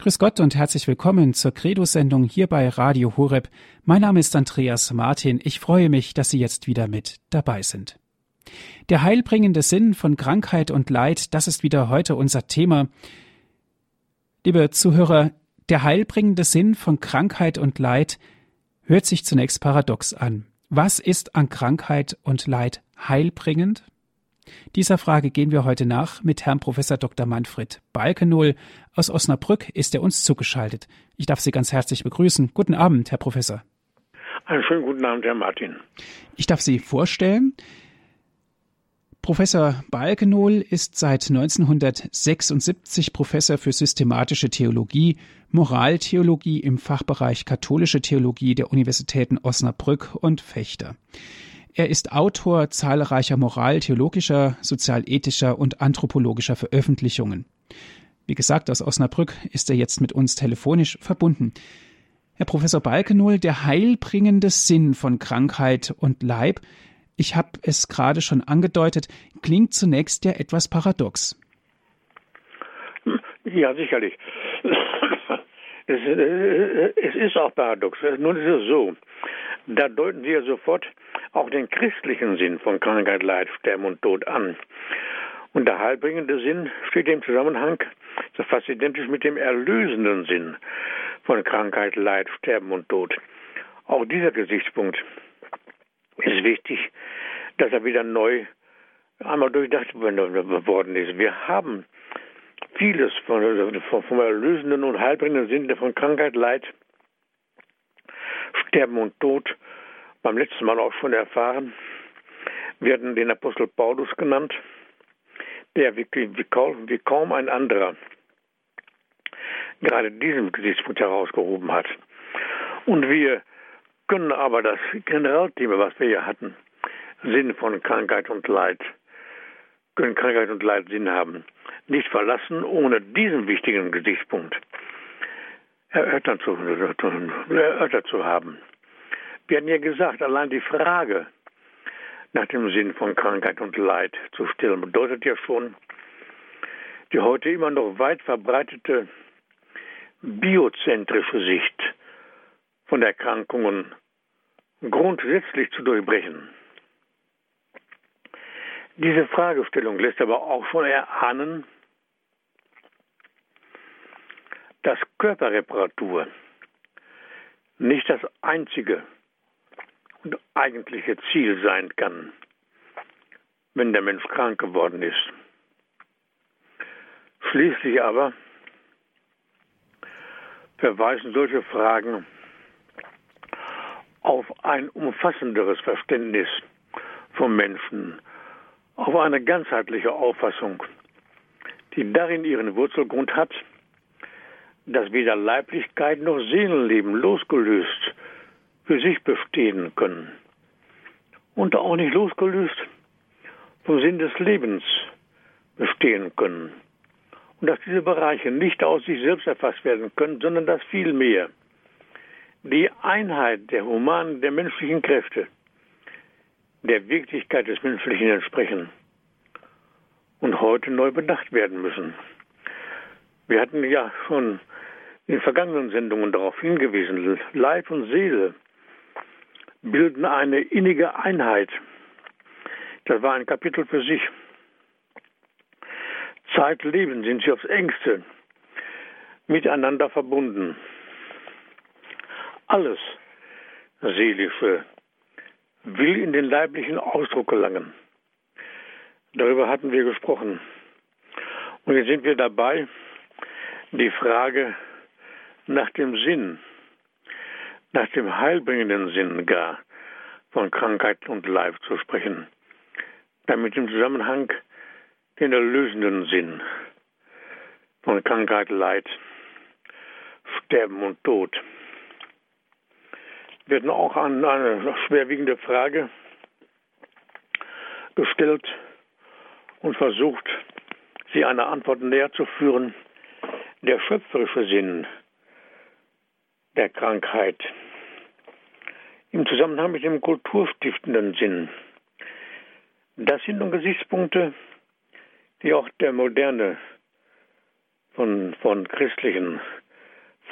Grüß Gott und herzlich willkommen zur Credo-Sendung hier bei Radio Horeb. Mein Name ist Andreas Martin. Ich freue mich, dass Sie jetzt wieder mit dabei sind. Der heilbringende Sinn von Krankheit und Leid, das ist wieder heute unser Thema. Liebe Zuhörer, der heilbringende Sinn von Krankheit und Leid hört sich zunächst paradox an. Was ist an Krankheit und Leid heilbringend? Dieser Frage gehen wir heute nach mit Herrn Professor Dr. Manfred Balkenohl. Aus Osnabrück ist er uns zugeschaltet. Ich darf Sie ganz herzlich begrüßen. Guten Abend, Herr Professor. Einen schönen guten Abend, Herr Martin. Ich darf Sie vorstellen. Professor Balkenohl ist seit 1976 Professor für systematische Theologie, Moraltheologie im Fachbereich katholische Theologie der Universitäten Osnabrück und Fechter. Er ist Autor zahlreicher moraltheologischer, sozialethischer und anthropologischer Veröffentlichungen. Wie gesagt, aus Osnabrück ist er jetzt mit uns telefonisch verbunden. Herr Professor Balkenohl, der heilbringende Sinn von Krankheit und Leib, ich habe es gerade schon angedeutet, klingt zunächst ja etwas paradox. Ja, sicherlich. Es, äh, es ist auch paradox. Nun ist es so, da deuten Sie ja sofort auch den christlichen Sinn von Krankheit, Leid, Sterben und Tod an. Und der heilbringende Sinn steht im Zusammenhang, so fast identisch mit dem erlösenden Sinn von Krankheit, Leid, Sterben und Tod. Auch dieser Gesichtspunkt ist wichtig, dass er wieder neu einmal durchdacht worden ist. Wir haben vieles von, vom erlösenden und heilbringenden Sinn von Krankheit, Leid, Sterben und Tod beim letzten Mal auch schon erfahren. Hatten den Apostel Paulus genannt, der wie, wie, kaum, wie kaum ein anderer gerade diesen Gesichtspunkt herausgehoben hat. Und wir können aber das Generalthema, was wir hier hatten, Sinn von Krankheit und Leid, können Krankheit und Leid Sinn haben, nicht verlassen, ohne diesen wichtigen Gesichtspunkt erörtert zu, erörtert zu haben. Wir hatten ja gesagt, allein die Frage nach dem Sinn von Krankheit und Leid zu stellen, bedeutet ja schon, die heute immer noch weit verbreitete biozentrische Sicht von Erkrankungen grundsätzlich zu durchbrechen. Diese Fragestellung lässt aber auch schon erahnen, dass Körperreparatur nicht das einzige und eigentliche Ziel sein kann, wenn der Mensch krank geworden ist. Schließlich aber verweisen solche Fragen auf ein umfassenderes Verständnis vom Menschen, auf eine ganzheitliche Auffassung, die darin ihren Wurzelgrund hat, dass weder Leiblichkeit noch Seelenleben losgelöst für sich bestehen können und auch nicht losgelöst vom Sinn des Lebens bestehen können. Und dass diese Bereiche nicht aus sich selbst erfasst werden können, sondern dass vielmehr die Einheit der humanen, der menschlichen Kräfte der Wirklichkeit des Menschlichen entsprechen und heute neu bedacht werden müssen. Wir hatten ja schon in vergangenen Sendungen darauf hingewiesen, Leib und Seele bilden eine innige Einheit. Das war ein Kapitel für sich. Zeitleben sind sie aufs engste miteinander verbunden. Alles Seelische will in den leiblichen Ausdruck gelangen. Darüber hatten wir gesprochen. Und jetzt sind wir dabei, die Frage nach dem Sinn, nach dem heilbringenden Sinn gar von Krankheit und Leib zu sprechen, damit im Zusammenhang den erlösenden Sinn von Krankheit, Leid, Sterben und Tod. Wird auch an eine schwerwiegende Frage gestellt und versucht, sie einer Antwort näher zu führen. Der schöpferische Sinn der Krankheit. Im Zusammenhang mit dem kulturstiftenden Sinn. Das sind nun Gesichtspunkte, die auch der Moderne von, von christlichen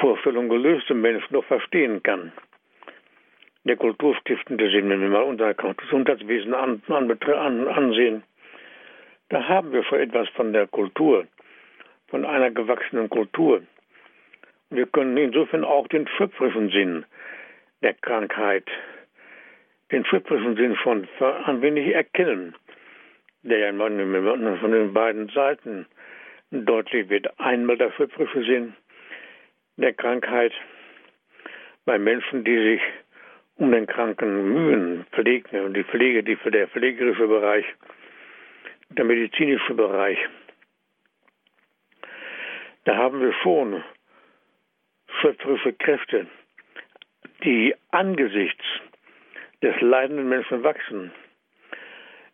Vorstellung gelöste Menschen noch verstehen kann. Der kulturstiftende Sinn, wenn wir mal unser Gesundheitswesen an, an, ansehen, da haben wir schon etwas von der Kultur, von einer gewachsenen Kultur. Wir können insofern auch den schöpferischen Sinn der Krankheit, den schöpferischen Sinn von ein wenig erkennen, der ja von den beiden Seiten deutlich wird. Einmal der schöpferische Sinn der Krankheit bei Menschen, die sich um den Kranken mühen, pflegen und die Pflege, die für der pflegerische Bereich, der medizinische Bereich. Da haben wir schon schöpferische Kräfte, die angesichts des leidenden Menschen wachsen.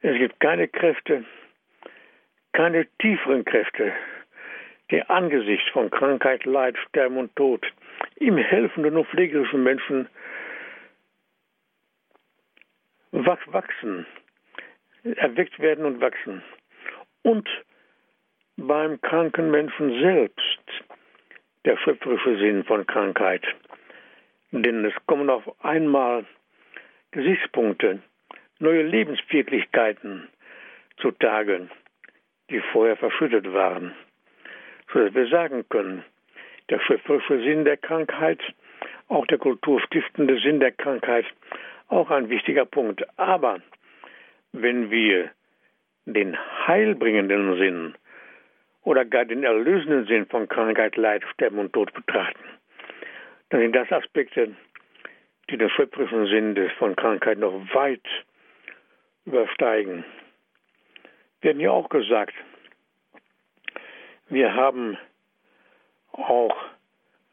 Es gibt keine Kräfte, keine tieferen Kräfte, die angesichts von Krankheit, Leid, Sterben und Tod im helfenden und pflegerischen Menschen wachsen, erweckt werden und wachsen. Und beim kranken Menschen selbst der schöpferische Sinn von Krankheit. Denn es kommen auf einmal Gesichtspunkte, neue Lebenswirklichkeiten zutage, die vorher verschüttet waren, sodass wir sagen können, der schöpferische Sinn der Krankheit, auch der kulturstiftende Sinn der Krankheit, auch ein wichtiger Punkt. Aber wenn wir den heilbringenden Sinn oder gar den erlösenden Sinn von Krankheit, Leid, Sterben und Tod betrachten, dann sind das Aspekte, die den schöpferischen Sinn von Krankheit noch weit übersteigen. Wir haben ja auch gesagt, wir haben auch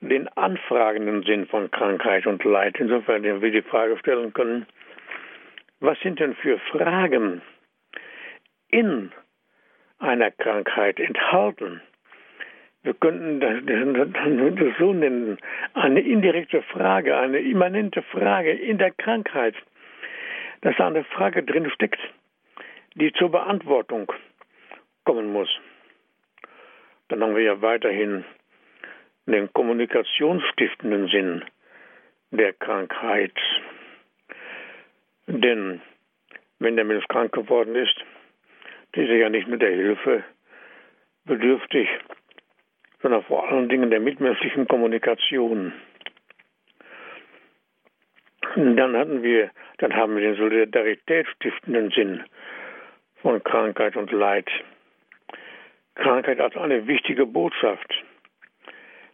den anfragenden Sinn von Krankheit und Leid. Insofern wir die Frage stellen können, was sind denn für Fragen in einer Krankheit enthalten? Wir könnten das so nennen, eine indirekte Frage, eine immanente Frage in der Krankheit, dass da eine Frage drin steckt, die zur Beantwortung kommen muss. Dann haben wir ja weiterhin den kommunikationsstiftenden Sinn der Krankheit. Denn wenn der Mensch krank geworden ist, ist er ja nicht nur der Hilfe bedürftig, sondern vor allen Dingen der mitmenschlichen Kommunikation. Dann hatten wir, dann haben wir den solidaritätsstiftenden Sinn von Krankheit und Leid. Krankheit als eine wichtige Botschaft.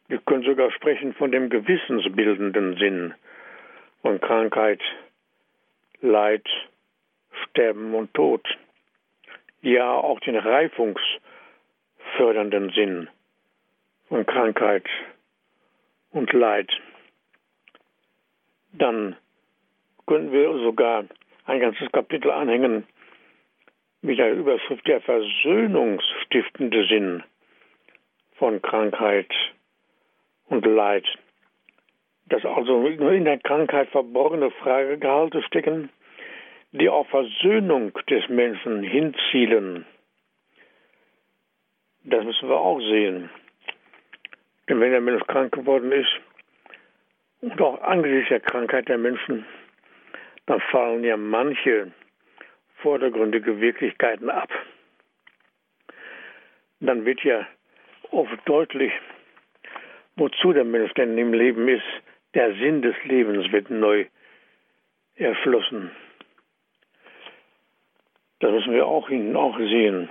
Wir können sogar sprechen von dem gewissensbildenden Sinn von Krankheit, Leid, Sterben und Tod. Ja, auch den reifungsfördernden Sinn von Krankheit und Leid. Dann können wir sogar ein ganzes Kapitel anhängen mit der Überschrift der versöhnungsstiftende Sinn von Krankheit und Leid. Dass also in der Krankheit verborgene Fragegehalte stecken, die auf Versöhnung des Menschen hinzielen. Das müssen wir auch sehen. Denn wenn der Mensch krank geworden ist und auch angesichts der Krankheit der Menschen, dann fallen ja manche vordergründige Wirklichkeiten ab. Dann wird ja oft deutlich, wozu der Mensch denn im Leben ist. Der Sinn des Lebens wird neu erschlossen. Das müssen wir auch, auch sehen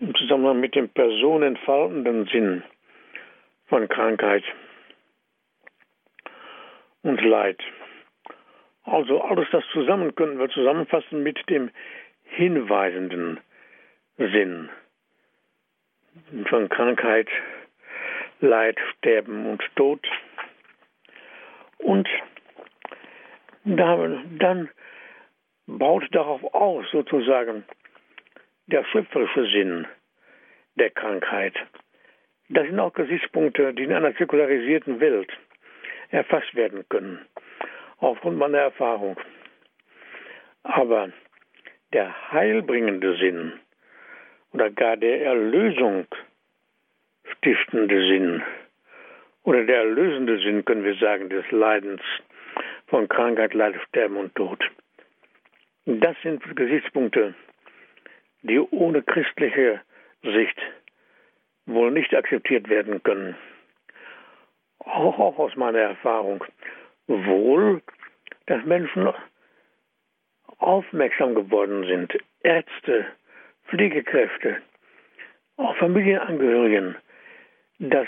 im Zusammenhang mit dem personenfaltenden Sinn von Krankheit und Leid. Also alles das zusammen können wir zusammenfassen mit dem hinweisenden Sinn von Krankheit, Leid, Sterben und Tod. Und dann baut darauf aus sozusagen der schöpferische Sinn der Krankheit. Das sind auch Gesichtspunkte, die in einer säkularisierten Welt erfasst werden können, aufgrund meiner Erfahrung. Aber der heilbringende Sinn oder gar der Erlösung stiftende Sinn oder der erlösende Sinn, können wir sagen, des Leidens von Krankheit, Leid, Sterben und Tod. Das sind Gesichtspunkte, die ohne christliche Sicht wohl nicht akzeptiert werden können. Auch, auch aus meiner Erfahrung. Wohl, dass Menschen aufmerksam geworden sind, Ärzte, Pflegekräfte, auch Familienangehörigen, dass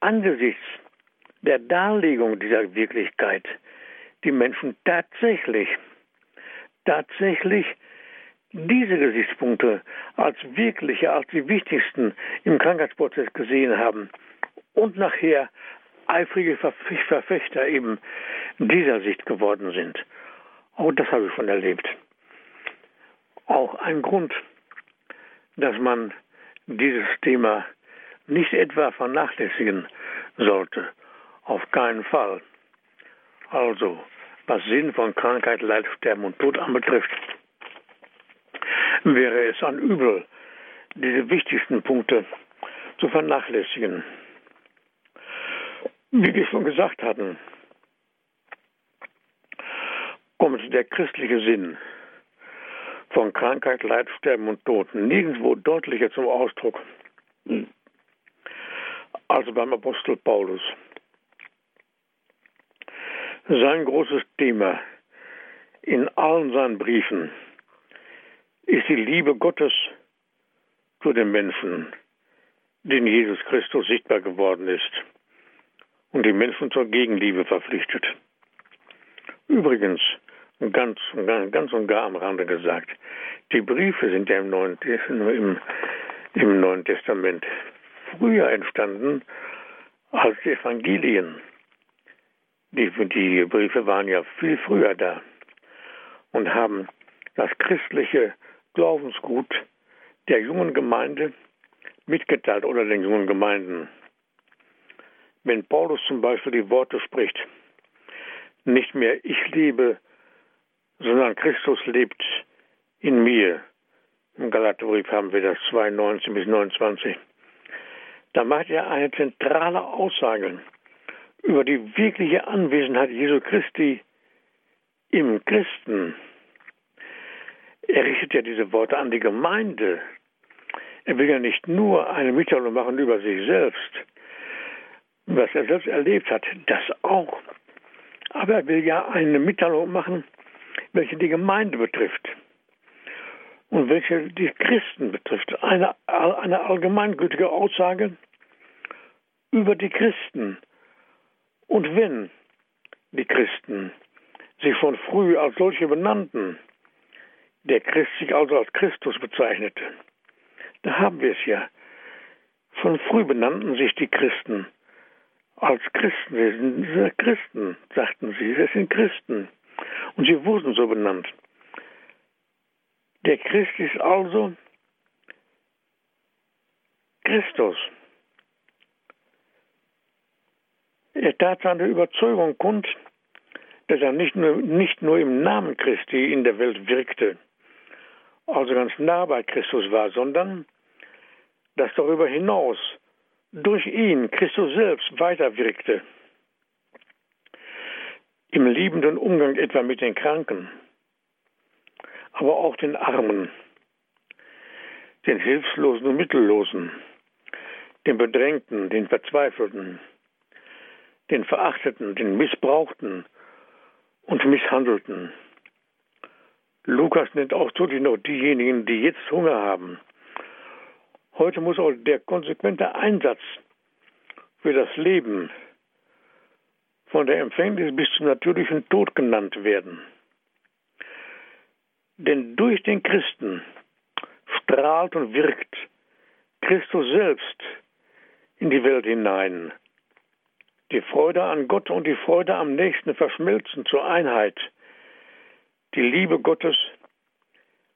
angesichts der Darlegung dieser Wirklichkeit die Menschen tatsächlich, tatsächlich diese Gesichtspunkte als wirkliche, als die wichtigsten im Krankheitsprozess gesehen haben und nachher eifrige Verfechter eben dieser Sicht geworden sind. Auch das habe ich schon erlebt. Auch ein Grund, dass man dieses Thema nicht etwa vernachlässigen sollte. Auf keinen Fall. Also, was Sinn von Krankheit, Leid, Sterben und Tod anbetrifft, wäre es ein Übel, diese wichtigsten Punkte zu vernachlässigen. Wie wir schon gesagt hatten, kommt der christliche Sinn von Krankheit, Leid, Sterben und Tod nirgendwo deutlicher zum Ausdruck als beim Apostel Paulus. Sein großes Thema in allen seinen Briefen ist die Liebe Gottes zu den Menschen, den Jesus Christus sichtbar geworden ist und die Menschen zur Gegenliebe verpflichtet. Übrigens, ganz, ganz und gar am Rande gesagt, die Briefe sind ja im Neuen, im, im Neuen Testament früher entstanden als die Evangelien. Die, die Briefe waren ja viel früher da und haben das christliche Glaubensgut der jungen Gemeinde mitgeteilt oder den jungen Gemeinden. Wenn Paulus zum Beispiel die Worte spricht, nicht mehr ich lebe, sondern Christus lebt in mir. Im Galaterbrief haben wir das 2, 19 bis 29. Da macht er eine zentrale Aussage über die wirkliche Anwesenheit Jesu Christi im Christen. Er richtet ja diese Worte an die Gemeinde. Er will ja nicht nur eine Mitteilung machen über sich selbst, was er selbst erlebt hat, das auch. Aber er will ja eine Mitteilung machen, welche die Gemeinde betrifft und welche die Christen betrifft. Eine, eine allgemeingültige Aussage über die Christen. Und wenn die Christen sich von früh als solche benannten, der Christ sich also als Christus bezeichnete. Da haben wir es ja. Von früh benannten sich die Christen als Christen. Wir sind Christen, sagten sie. Wir sind Christen. Und sie wurden so benannt. Der Christ ist also Christus. Er tat seine Überzeugung kund, dass er nicht nur, nicht nur im Namen Christi in der Welt wirkte, also ganz nah bei Christus war, sondern dass darüber hinaus durch ihn Christus selbst weiterwirkte. Im liebenden Umgang etwa mit den Kranken, aber auch den Armen, den Hilflosen und Mittellosen, den Bedrängten, den Verzweifelten, den Verachteten, den Missbrauchten und Misshandelten. Lukas nennt auch wirklich noch diejenigen, die jetzt Hunger haben. Heute muss auch der konsequente Einsatz für das Leben von der Empfängnis bis zum natürlichen Tod genannt werden. Denn durch den Christen strahlt und wirkt Christus selbst in die Welt hinein. Die Freude an Gott und die Freude am Nächsten verschmelzen zur Einheit. Die Liebe Gottes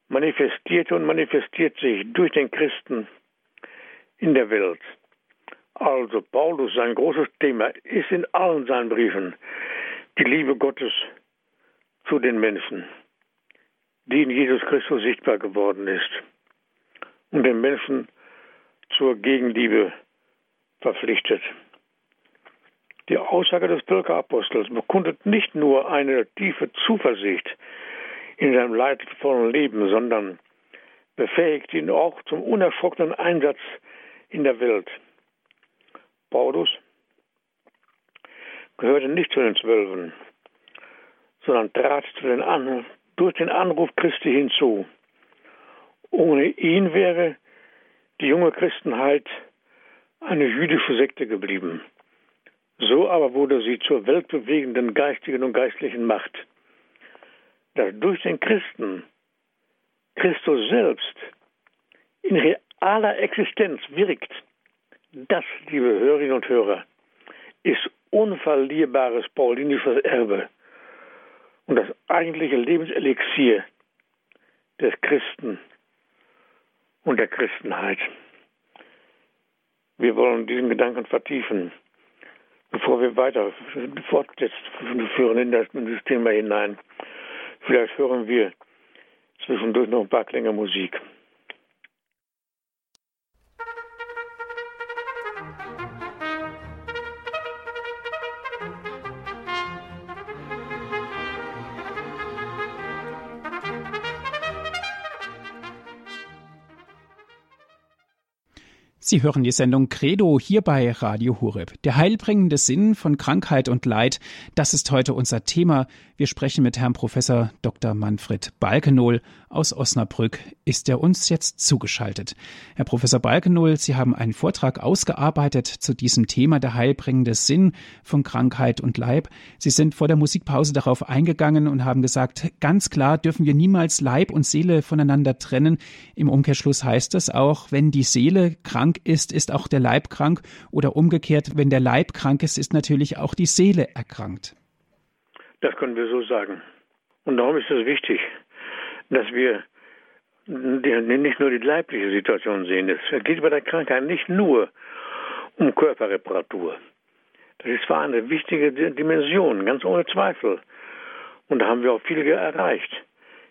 manifestiert und manifestiert sich durch den Christen in der Welt. Also Paulus, sein großes Thema ist in allen seinen Briefen die Liebe Gottes zu den Menschen, die in Jesus Christus sichtbar geworden ist und den Menschen zur Gegenliebe verpflichtet. Die Aussage des Völkerapostels bekundet nicht nur eine tiefe Zuversicht in seinem leidvollen Leben, sondern befähigt ihn auch zum unerschrockenen Einsatz in der Welt. Paulus gehörte nicht zu den Zwölfen, sondern trat den An durch den Anruf Christi hinzu. Ohne ihn wäre die junge Christenheit eine jüdische Sekte geblieben. So aber wurde sie zur weltbewegenden geistigen und geistlichen Macht. Dass durch den Christen Christus selbst in realer Existenz wirkt, das, liebe Hörerinnen und Hörer, ist unverlierbares paulinisches Erbe und das eigentliche Lebenselixier des Christen und der Christenheit. Wir wollen diesen Gedanken vertiefen, bevor wir weiter das, in das Thema hinein. Vielleicht hören wir zwischendurch noch ein paar Klänge Musik. Sie hören die Sendung Credo hier bei Radio Hureb. Der heilbringende Sinn von Krankheit und Leid, das ist heute unser Thema. Wir sprechen mit Herrn Professor Dr. Manfred Balkenohl aus Osnabrück. Ist er uns jetzt zugeschaltet? Herr Professor Balkenohl, Sie haben einen Vortrag ausgearbeitet zu diesem Thema der heilbringende Sinn von Krankheit und Leib. Sie sind vor der Musikpause darauf eingegangen und haben gesagt, ganz klar dürfen wir niemals Leib und Seele voneinander trennen. Im Umkehrschluss heißt das auch, wenn die Seele krank ist, ist auch der Leib krank oder umgekehrt, wenn der Leib krank ist, ist natürlich auch die Seele erkrankt. Das können wir so sagen. Und darum ist es wichtig, dass wir nicht nur die leibliche Situation sehen. Es geht bei der Krankheit nicht nur um Körperreparatur. Das ist zwar eine wichtige Dimension, ganz ohne Zweifel. Und da haben wir auch viel erreicht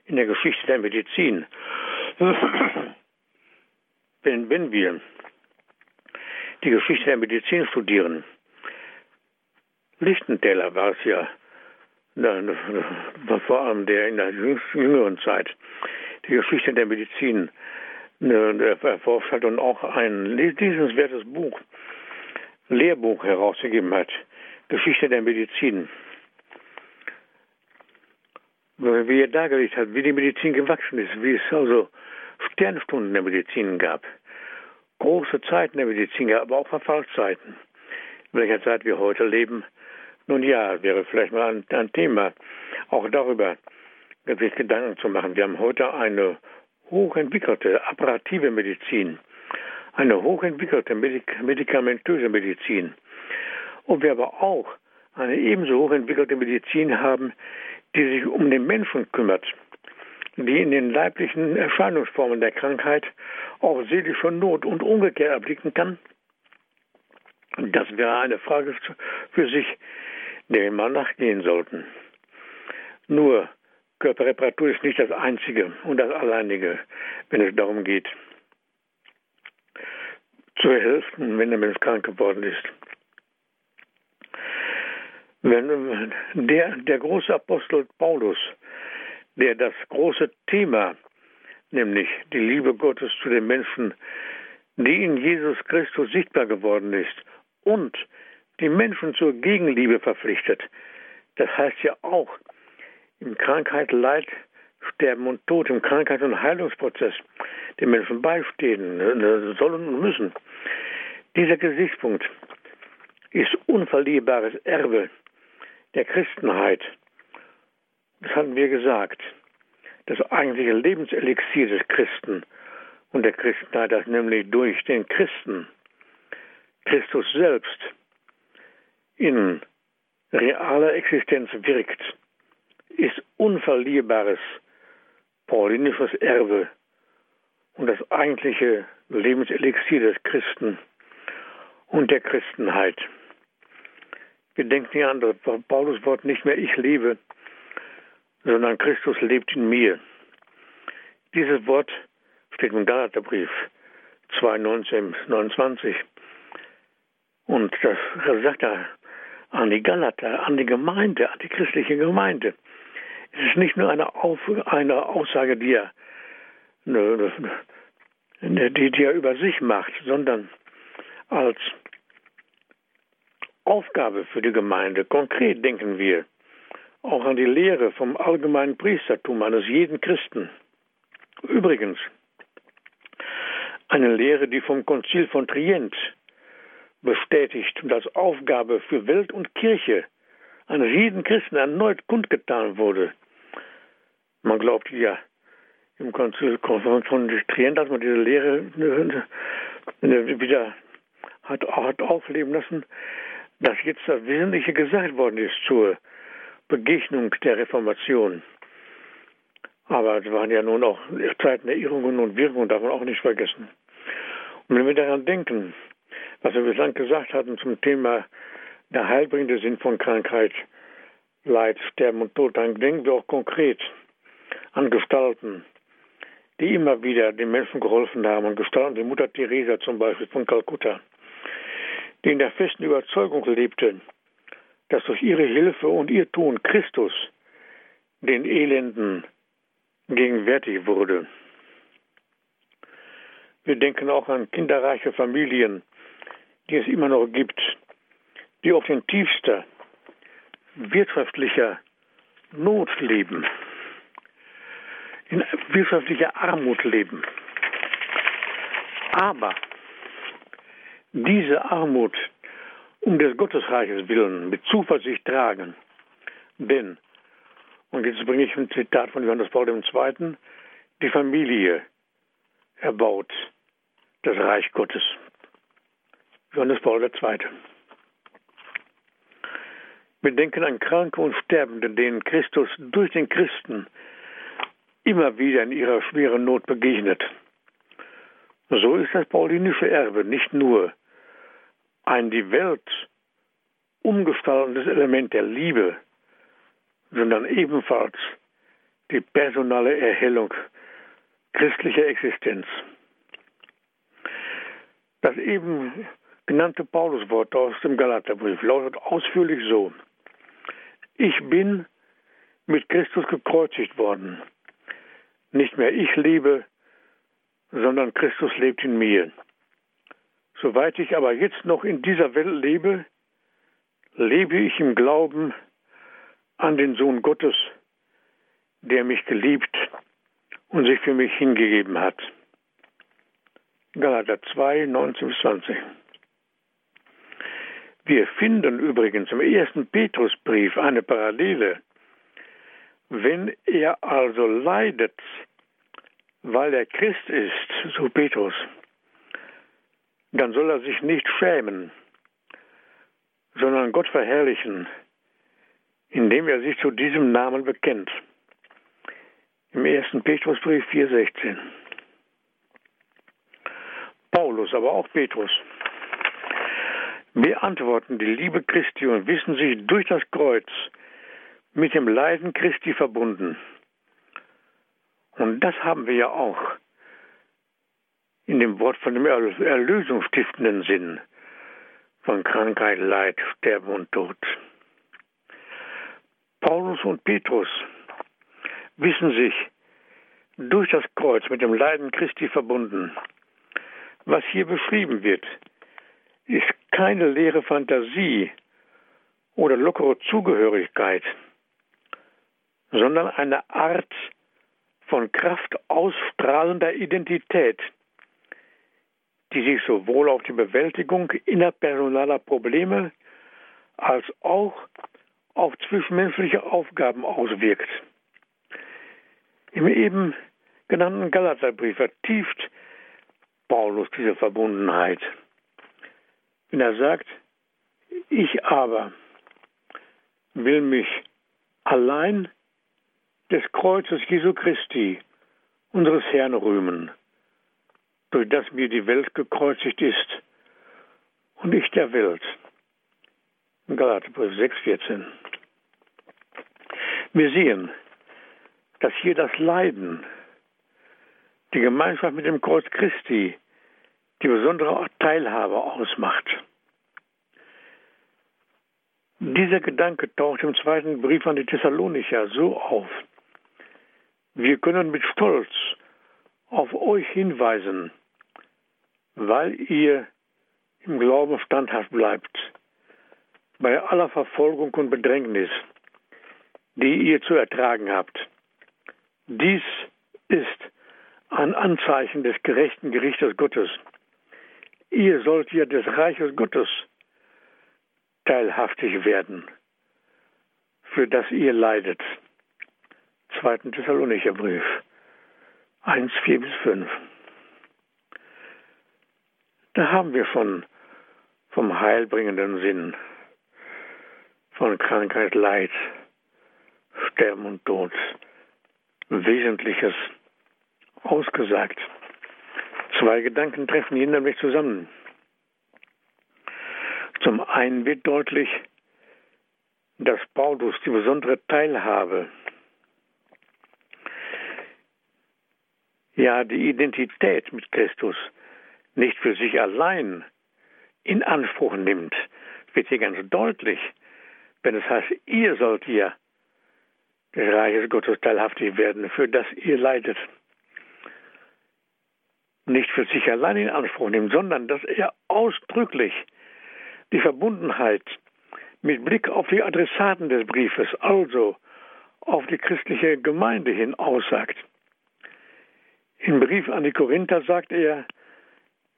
in der Geschichte der Medizin. wenn, wenn wir die Geschichte der Medizin studieren. Lichtentäler war es ja, vor allem der in der jüngeren Zeit, die Geschichte der Medizin erforscht hat und auch ein lesenswertes Buch, Lehrbuch herausgegeben hat, Geschichte der Medizin. Wie er dargelegt hat, wie die Medizin gewachsen ist, wie es also Sternstunden der Medizin gab große Zeiten der Medizin, aber auch Verfallszeiten. In welcher Zeit wir heute leben, nun ja, wäre vielleicht mal ein, ein Thema, auch darüber sich Gedanken zu machen. Wir haben heute eine hochentwickelte apparative Medizin, eine hochentwickelte Medik medikamentöse Medizin. Und wir aber auch eine ebenso hochentwickelte Medizin haben, die sich um den Menschen kümmert, die in den leiblichen Erscheinungsformen der Krankheit auch seelische Not und umgekehrt erblicken kann? Das wäre eine Frage für sich, der wir nachgehen sollten. Nur Körperreparatur ist nicht das Einzige und das Alleinige, wenn es darum geht, zu helfen, wenn der Mensch krank geworden ist. Wenn der, der große Apostel Paulus, der das große Thema nämlich die Liebe Gottes zu den Menschen, die in Jesus Christus sichtbar geworden ist und die Menschen zur Gegenliebe verpflichtet. Das heißt ja auch, im Krankheit, Leid, Sterben und Tod, im Krankheit- und Heilungsprozess den Menschen beistehen äh, sollen und müssen. Dieser Gesichtspunkt ist unverlierbares Erbe der Christenheit. Das hatten wir gesagt das eigentliche Lebenselixier des Christen und der Christenheit, das nämlich durch den Christen Christus selbst in realer Existenz wirkt, ist unverlierbares paulinisches Erbe und das eigentliche Lebenselixier des Christen und der Christenheit. Wir denken hier an das Paulus Wort nicht mehr ich lebe, sondern Christus lebt in mir. Dieses Wort steht im Galaterbrief 2, 19, 29. Und das sagt er an die Galater, an die Gemeinde, an die christliche Gemeinde. Es ist nicht nur eine, Auf, eine Aussage, die er, ne, ne, die, die er über sich macht, sondern als Aufgabe für die Gemeinde. Konkret denken wir auch an die Lehre vom allgemeinen Priestertum eines jeden Christen. Übrigens, eine Lehre, die vom Konzil von Trient bestätigt und als Aufgabe für Welt und Kirche eines jeden Christen erneut kundgetan wurde. Man glaubt ja im Konzil von Trient, dass man diese Lehre wieder hat, hat aufleben lassen, dass jetzt das Wesentliche gesagt worden ist zur Begegnung der Reformation. Aber es waren ja nun auch Zeiten der Irrungen und Wirkungen, darf man auch nicht vergessen. Und wenn wir daran denken, was wir bislang gesagt hatten zum Thema der heilbringende Sinn von Krankheit, Leid, Sterben und Tod, dann denken wir auch konkret an Gestalten, die immer wieder den Menschen geholfen haben. Und Gestalten wie Mutter Teresa zum Beispiel von Kalkutta, die in der festen Überzeugung lebte, dass durch ihre Hilfe und ihr Tun Christus den Elenden gegenwärtig wurde. Wir denken auch an kinderreiche Familien, die es immer noch gibt, die auf den tiefster wirtschaftlicher Not leben, in wirtschaftlicher Armut leben. Aber diese Armut um des Gottesreiches willen mit Zuversicht tragen. Denn, und jetzt bringe ich ein Zitat von Johannes Paul II., die Familie erbaut das Reich Gottes. Johannes Paul II. Wir denken an Kranke und Sterbende, denen Christus durch den Christen immer wieder in ihrer schweren Not begegnet. So ist das paulinische Erbe nicht nur ein die Welt umgestaltendes Element der Liebe, sondern ebenfalls die personale Erhellung christlicher Existenz. Das eben genannte Pauluswort aus dem Galaterbrief lautet ausführlich so. Ich bin mit Christus gekreuzigt worden. Nicht mehr ich lebe, sondern Christus lebt in mir. Soweit ich aber jetzt noch in dieser Welt lebe, lebe ich im Glauben an den Sohn Gottes, der mich geliebt und sich für mich hingegeben hat. Galater 2, 19 bis 20. Wir finden übrigens im ersten Petrusbrief eine Parallele. Wenn er also leidet, weil er Christ ist, so Petrus, dann soll er sich nicht schämen, sondern Gott verherrlichen, indem er sich zu diesem Namen bekennt. Im 1. Petrusbrief 4,16. Paulus, aber auch Petrus beantworten die Liebe Christi und wissen sich durch das Kreuz mit dem Leiden Christi verbunden. Und das haben wir ja auch in dem Wort von dem erlösungsstiftenden Sinn von Krankheit, Leid, Sterben und Tod. Paulus und Petrus wissen sich durch das Kreuz mit dem Leiden Christi verbunden. Was hier beschrieben wird, ist keine leere Fantasie oder lockere Zugehörigkeit, sondern eine Art von Kraft ausstrahlender Identität, die sich sowohl auf die Bewältigung innerpersonaler Probleme als auch auf zwischenmenschliche Aufgaben auswirkt. Im eben genannten Galaterbrief vertieft Paulus diese Verbundenheit. Wenn er sagt, ich aber will mich allein des Kreuzes Jesu Christi, unseres Herrn, rühmen durch das mir die Welt gekreuzigt ist und ich der Welt. Galaterbrief 6,14. Wir sehen, dass hier das Leiden, die Gemeinschaft mit dem Kreuz Christi, die besondere Teilhabe ausmacht. Dieser Gedanke taucht im zweiten Brief an die Thessalonicher so auf. Wir können mit Stolz auf euch hinweisen, weil ihr im Glauben standhaft bleibt, bei aller Verfolgung und Bedrängnis, die ihr zu ertragen habt. Dies ist ein Anzeichen des gerechten Gerichtes Gottes. Ihr sollt ja des Reiches Gottes teilhaftig werden, für das ihr leidet. 2. Thessalonicher Brief 1, 4 bis 5. Da haben wir von, vom heilbringenden Sinn, von Krankheit, Leid, Sterben und Tod Wesentliches ausgesagt. Zwei Gedanken treffen hier nämlich zusammen. Zum einen wird deutlich, dass Paulus die besondere Teilhabe, ja die Identität mit Christus nicht für sich allein in Anspruch nimmt, wird hier ganz deutlich, wenn es heißt, ihr sollt hier des Reiches Gottes teilhaftig werden, für das ihr leidet. Nicht für sich allein in Anspruch nimmt, sondern dass er ausdrücklich die Verbundenheit mit Blick auf die Adressaten des Briefes, also auf die christliche Gemeinde hin aussagt. Im Brief an die Korinther sagt er,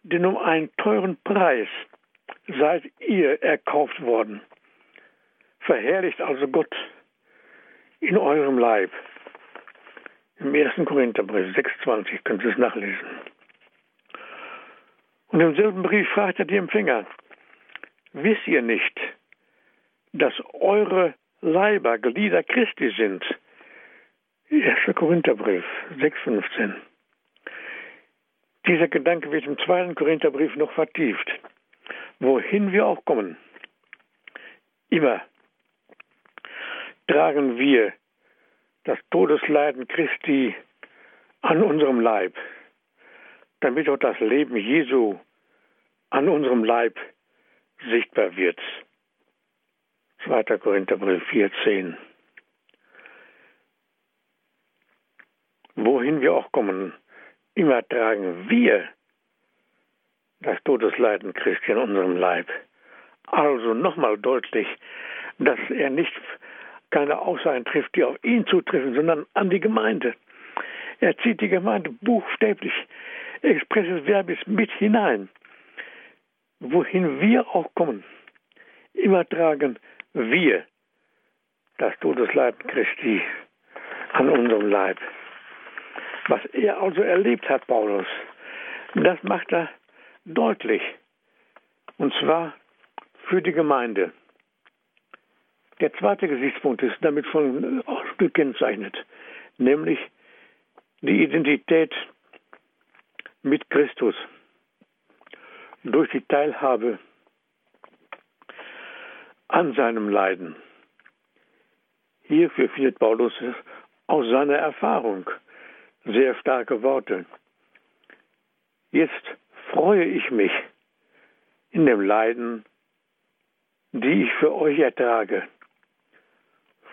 denn um einen teuren Preis seid ihr erkauft worden. Verherrlicht also Gott in eurem Leib. Im 1. Korintherbrief 6,20 könnt ihr es nachlesen. Und im selben Brief fragt er die Empfänger, wisst ihr nicht, dass eure Leiber Glieder Christi sind? 1. Korintherbrief 6,15. Dieser Gedanke wird im zweiten Korintherbrief noch vertieft. Wohin wir auch kommen, immer tragen wir das Todesleiden Christi an unserem Leib, damit auch das Leben Jesu an unserem Leib sichtbar wird. 2. Korintherbrief 4,10. Wohin wir auch kommen, immer tragen wir das Todesleiden Christi an unserem Leib. Also nochmal deutlich, dass er nicht keine Aussagen trifft, die auf ihn zutreffen, sondern an die Gemeinde. Er zieht die Gemeinde buchstäblich, expresses Verbis mit hinein. Wohin wir auch kommen, immer tragen wir das Todesleiden Christi an unserem Leib. Was er also erlebt hat, Paulus, das macht er deutlich. Und zwar für die Gemeinde. Der zweite Gesichtspunkt ist damit schon gekennzeichnet, nämlich die Identität mit Christus durch die Teilhabe an seinem Leiden. Hierfür findet Paulus aus seiner Erfahrung sehr starke Worte. Jetzt freue ich mich in dem Leiden, die ich für euch ertrage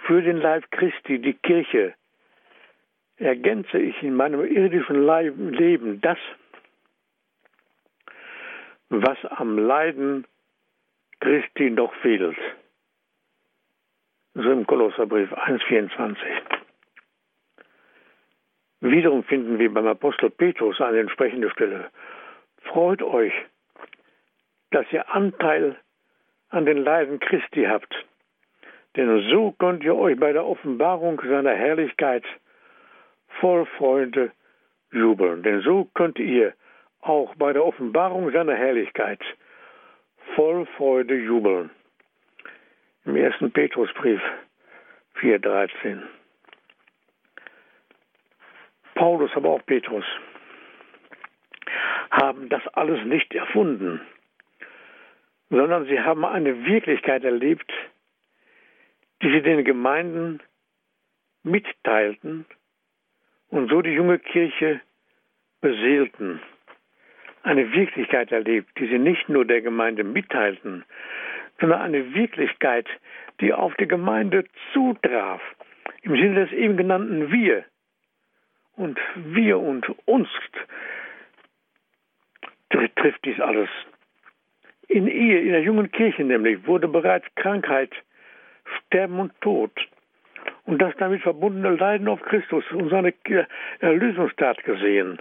für den Leib Christi, die Kirche, ergänze ich in meinem irdischen Leben das, was am Leiden Christi noch fehlt. So im Kolosserbrief 1,24. Wiederum finden wir beim Apostel Petrus eine entsprechende Stelle. Freut euch, dass ihr Anteil an den Leiden Christi habt denn so könnt ihr euch bei der Offenbarung seiner Herrlichkeit voll Freude jubeln. Denn so könnt ihr auch bei der Offenbarung seiner Herrlichkeit voll Freude jubeln. Im ersten Petrusbrief 4,13. Paulus, aber auch Petrus haben das alles nicht erfunden, sondern sie haben eine Wirklichkeit erlebt, die sie den Gemeinden mitteilten und so die junge Kirche beseelten, eine Wirklichkeit erlebt, die sie nicht nur der Gemeinde mitteilten, sondern eine Wirklichkeit, die auf die Gemeinde zutraf, im Sinne des eben genannten Wir. Und wir und uns trifft dies alles. In ihr, in der jungen Kirche nämlich, wurde bereits Krankheit, Sterben und Tod und das damit verbundene Leiden auf Christus und seine Erlösungstat gesehen.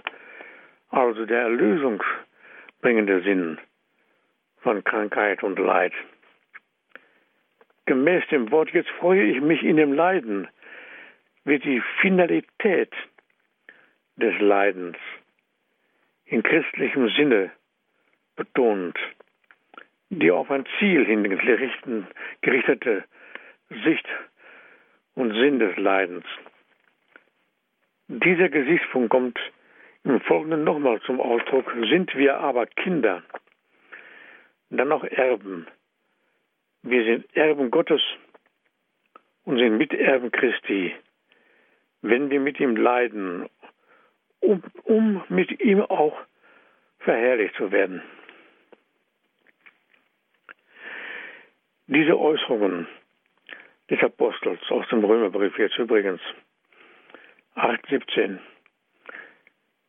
Also der erlösungsbringende Sinn von Krankheit und Leid. Gemäß dem Wort, jetzt freue ich mich in dem Leiden, wird die Finalität des Leidens in christlichem Sinne betont, die auf ein Ziel hin gerichtete Sicht und Sinn des Leidens. Dieser Gesichtspunkt kommt im Folgenden nochmal zum Ausdruck. Sind wir aber Kinder, dann auch Erben. Wir sind Erben Gottes und sind Miterben Christi, wenn wir mit ihm leiden, um, um mit ihm auch verherrlicht zu werden. Diese Äußerungen des Apostels aus dem Römerbrief jetzt übrigens 8,17.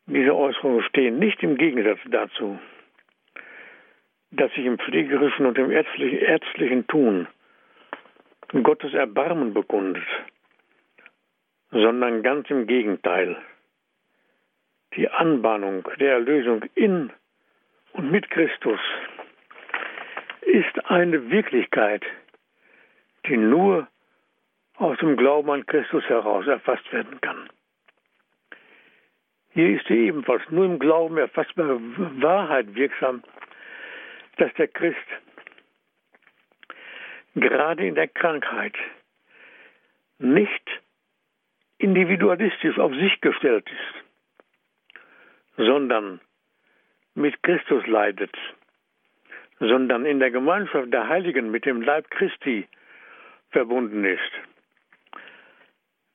Diese Äußerungen stehen nicht im Gegensatz dazu, dass sich im pflegerischen und im ärztlichen, ärztlichen Tun Gottes Erbarmen bekundet, sondern ganz im Gegenteil. Die Anbahnung der Erlösung in und mit Christus ist eine Wirklichkeit, die nur aus dem Glauben an Christus heraus erfasst werden kann. Hier ist die ebenfalls nur im Glauben erfassbare Wahrheit wirksam, dass der Christ gerade in der Krankheit nicht individualistisch auf sich gestellt ist, sondern mit Christus leidet, sondern in der Gemeinschaft der Heiligen mit dem Leib Christi verbunden ist.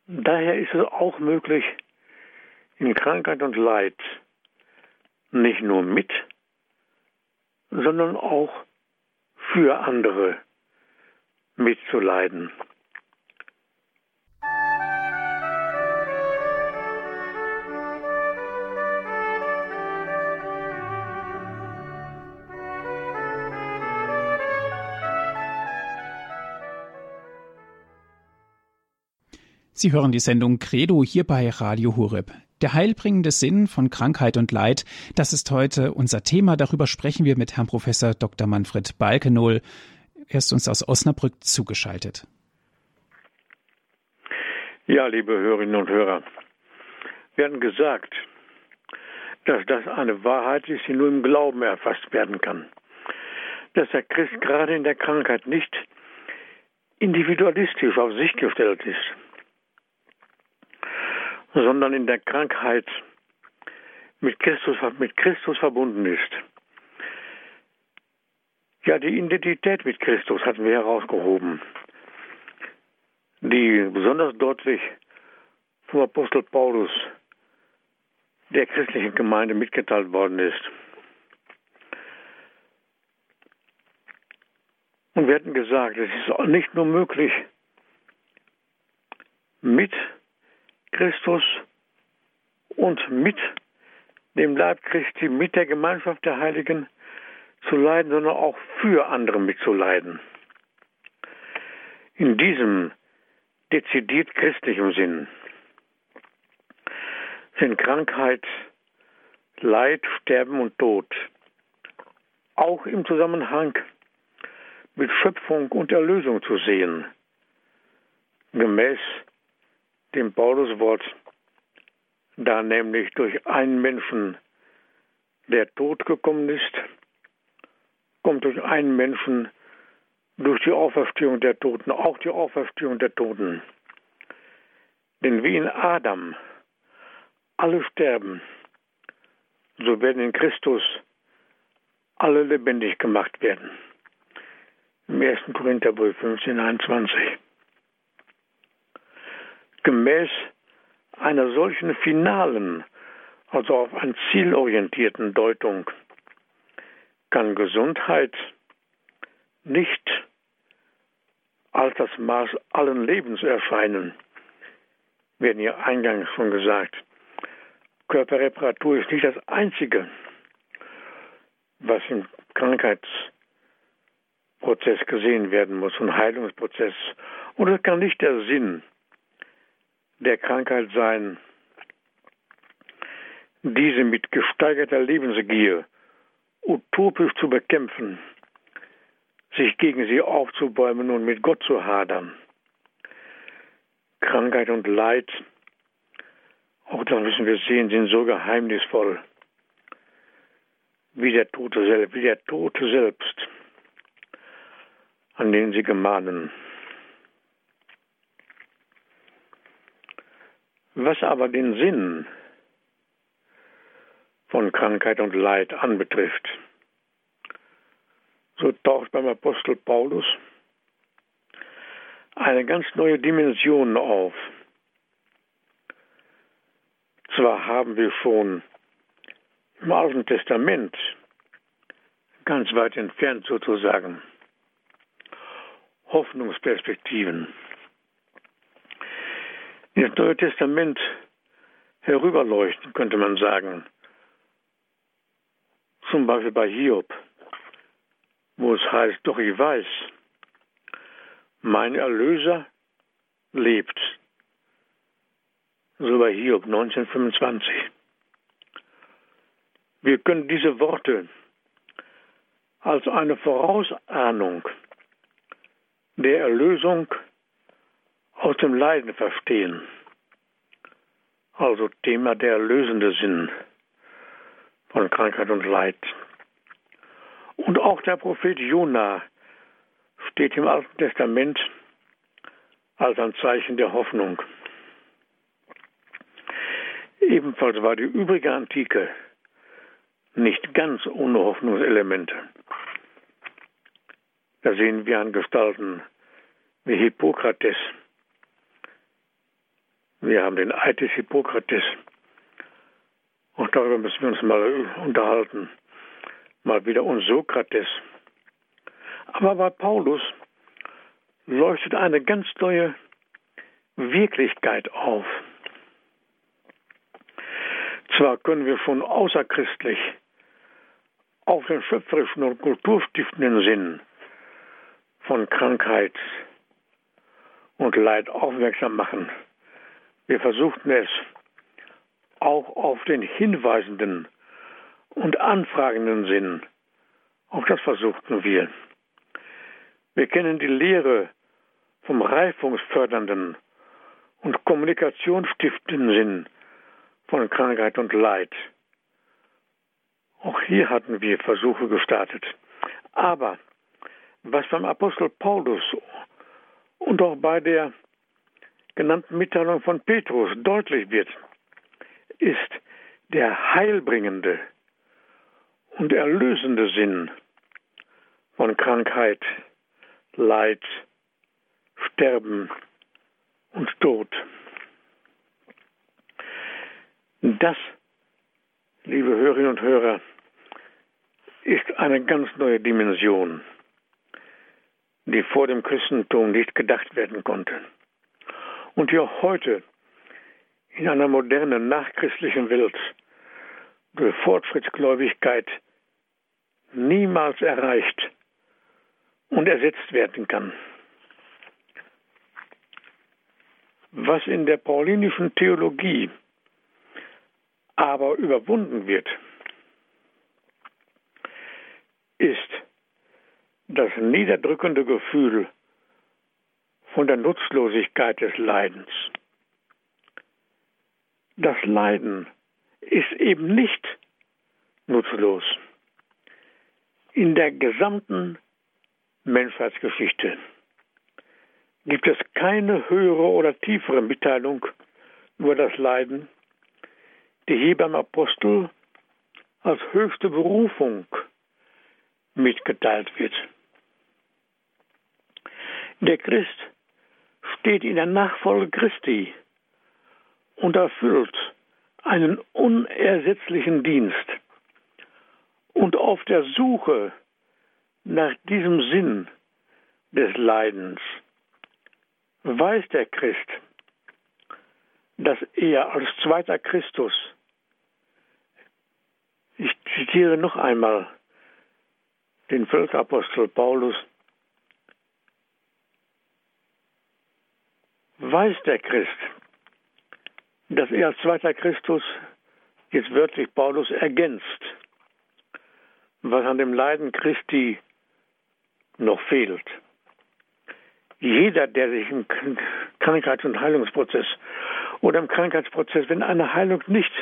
Daher ist es auch möglich, in Krankheit und Leid nicht nur mit, sondern auch für andere mitzuleiden. Sie hören die Sendung Credo hier bei Radio Horeb. Der heilbringende Sinn von Krankheit und Leid, das ist heute unser Thema. Darüber sprechen wir mit Herrn Professor Dr. Manfred Balkenohl. Er ist uns aus Osnabrück zugeschaltet. Ja, liebe Hörerinnen und Hörer, wir hatten gesagt, dass das eine Wahrheit ist, die nur im Glauben erfasst werden kann. Dass der Christ gerade in der Krankheit nicht individualistisch auf sich gestellt ist, sondern in der Krankheit mit Christus, mit Christus verbunden ist. Ja, die Identität mit Christus hatten wir herausgehoben, die besonders deutlich vom Apostel Paulus der christlichen Gemeinde mitgeteilt worden ist. Und wir hatten gesagt, es ist nicht nur möglich, mit Christus und mit dem Leib Christi, mit der Gemeinschaft der Heiligen zu leiden, sondern auch für andere mitzuleiden. In diesem dezidiert christlichen Sinn sind Krankheit, Leid, Sterben und Tod auch im Zusammenhang mit Schöpfung und Erlösung zu sehen, gemäß dem Pauluswort, da nämlich durch einen Menschen der Tod gekommen ist, kommt durch einen Menschen durch die Auferstehung der Toten, auch die Auferstehung der Toten. Denn wie in Adam alle sterben, so werden in Christus alle lebendig gemacht werden. Im 1. Korintherbrief 15, 21 gemäß einer solchen finalen, also auf ein zielorientierten Deutung, kann Gesundheit nicht als das Maß allen Lebens erscheinen. Werden ja eingangs schon gesagt. Körperreparatur ist nicht das Einzige, was im Krankheitsprozess gesehen werden muss, ein Heilungsprozess. Und es kann nicht der Sinn der Krankheit sein, diese mit gesteigerter Lebensgier utopisch zu bekämpfen, sich gegen sie aufzubäumen und mit Gott zu hadern. Krankheit und Leid, auch das müssen wir sehen, sind so geheimnisvoll wie der Tote selbst, wie der Tote selbst, an den sie gemahnen. Was aber den Sinn von Krankheit und Leid anbetrifft. So taucht beim Apostel Paulus eine ganz neue Dimension auf. Zwar haben wir schon im Alten Testament, ganz weit entfernt sozusagen, Hoffnungsperspektiven. In das Neue Testament herüberleuchten, könnte man sagen, zum Beispiel bei Hiob, wo es heißt, doch ich weiß, mein Erlöser lebt. So bei Hiob 1925. Wir können diese Worte als eine Vorausahnung der Erlösung aus dem Leiden verstehen. Also Thema der erlösende Sinn von Krankheit und Leid. Und auch der Prophet Jona steht im Alten Testament als ein Zeichen der Hoffnung. Ebenfalls war die übrige Antike nicht ganz ohne Hoffnungselemente. Da sehen wir an Gestalten wie Hippokrates. Wir haben den Eid des Hippokrates auch darüber müssen wir uns mal unterhalten. Mal wieder und Sokrates. Aber bei Paulus leuchtet eine ganz neue Wirklichkeit auf. Zwar können wir schon außerchristlich auf den schöpferischen und kulturstiftenden Sinn von Krankheit und Leid aufmerksam machen. Wir versuchten es auch auf den hinweisenden und anfragenden Sinn. Auch das versuchten wir. Wir kennen die Lehre vom reifungsfördernden und kommunikationsstiftenden Sinn von Krankheit und Leid. Auch hier hatten wir Versuche gestartet. Aber was beim Apostel Paulus und auch bei der genannten Mitteilung von Petrus deutlich wird, ist der heilbringende und erlösende Sinn von Krankheit, Leid, Sterben und Tod. Das, liebe Hörerinnen und Hörer, ist eine ganz neue Dimension, die vor dem Christentum nicht gedacht werden konnte und auch heute in einer modernen, nachchristlichen Welt durch Fortschrittsgläubigkeit niemals erreicht und ersetzt werden kann. Was in der paulinischen Theologie aber überwunden wird, ist das niederdrückende Gefühl von der Nutzlosigkeit des Leidens das Leiden ist eben nicht nutzlos. In der gesamten Menschheitsgeschichte gibt es keine höhere oder tiefere Mitteilung über das Leiden, die hier beim Apostel als höchste Berufung mitgeteilt wird. Der Christ steht in der Nachfolge Christi und erfüllt einen unersetzlichen Dienst. Und auf der Suche nach diesem Sinn des Leidens weiß der Christ, dass er als zweiter Christus, ich zitiere noch einmal den Völkerapostel Paulus, weiß der Christ, dass er als zweiter Christus, jetzt wörtlich Paulus, ergänzt, was an dem Leiden Christi noch fehlt. Jeder, der sich im Krankheits- und Heilungsprozess oder im Krankheitsprozess, wenn eine Heilung nicht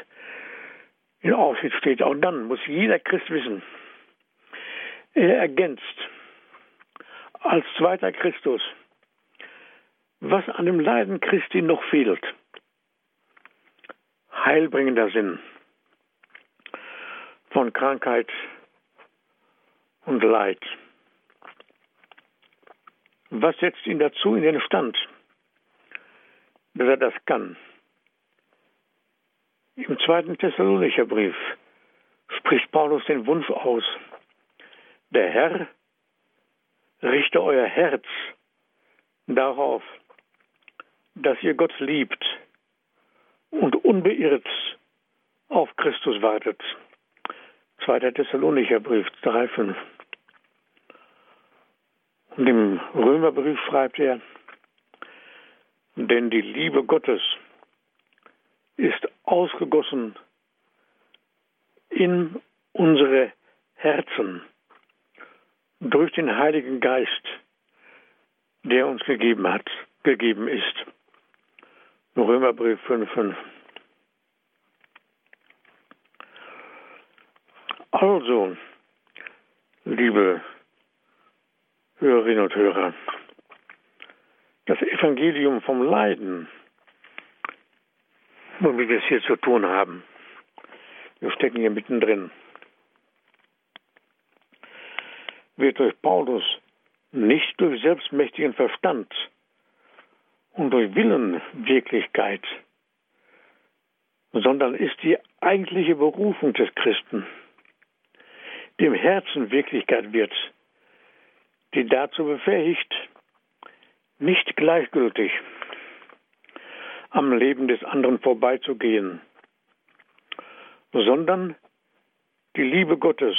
in Aussicht steht, auch dann muss jeder Christ wissen, er ergänzt als zweiter Christus, was an dem Leiden Christi noch fehlt. Heilbringender Sinn von Krankheit und Leid. Was setzt ihn dazu in den Stand, dass er das kann? Im zweiten Thessalonicher Brief spricht Paulus den Wunsch aus, der Herr richte euer Herz darauf, dass ihr Gott liebt und unbeirrt auf Christus wartet. Zweiter Thessalonicher Brief 3,5. Und im Römerbrief schreibt er, denn die Liebe Gottes ist ausgegossen in unsere Herzen durch den Heiligen Geist, der uns gegeben hat, gegeben ist. Römerbrief 5,5. Also, liebe Hörerinnen und Hörer, das Evangelium vom Leiden, womit wir es hier zu tun haben, wir stecken hier mittendrin, wird durch Paulus nicht durch selbstmächtigen Verstand und durch Willenwirklichkeit, sondern ist die eigentliche Berufung des Christen, dem Herzen Wirklichkeit wird, die dazu befähigt, nicht gleichgültig am Leben des anderen vorbeizugehen, sondern die Liebe Gottes,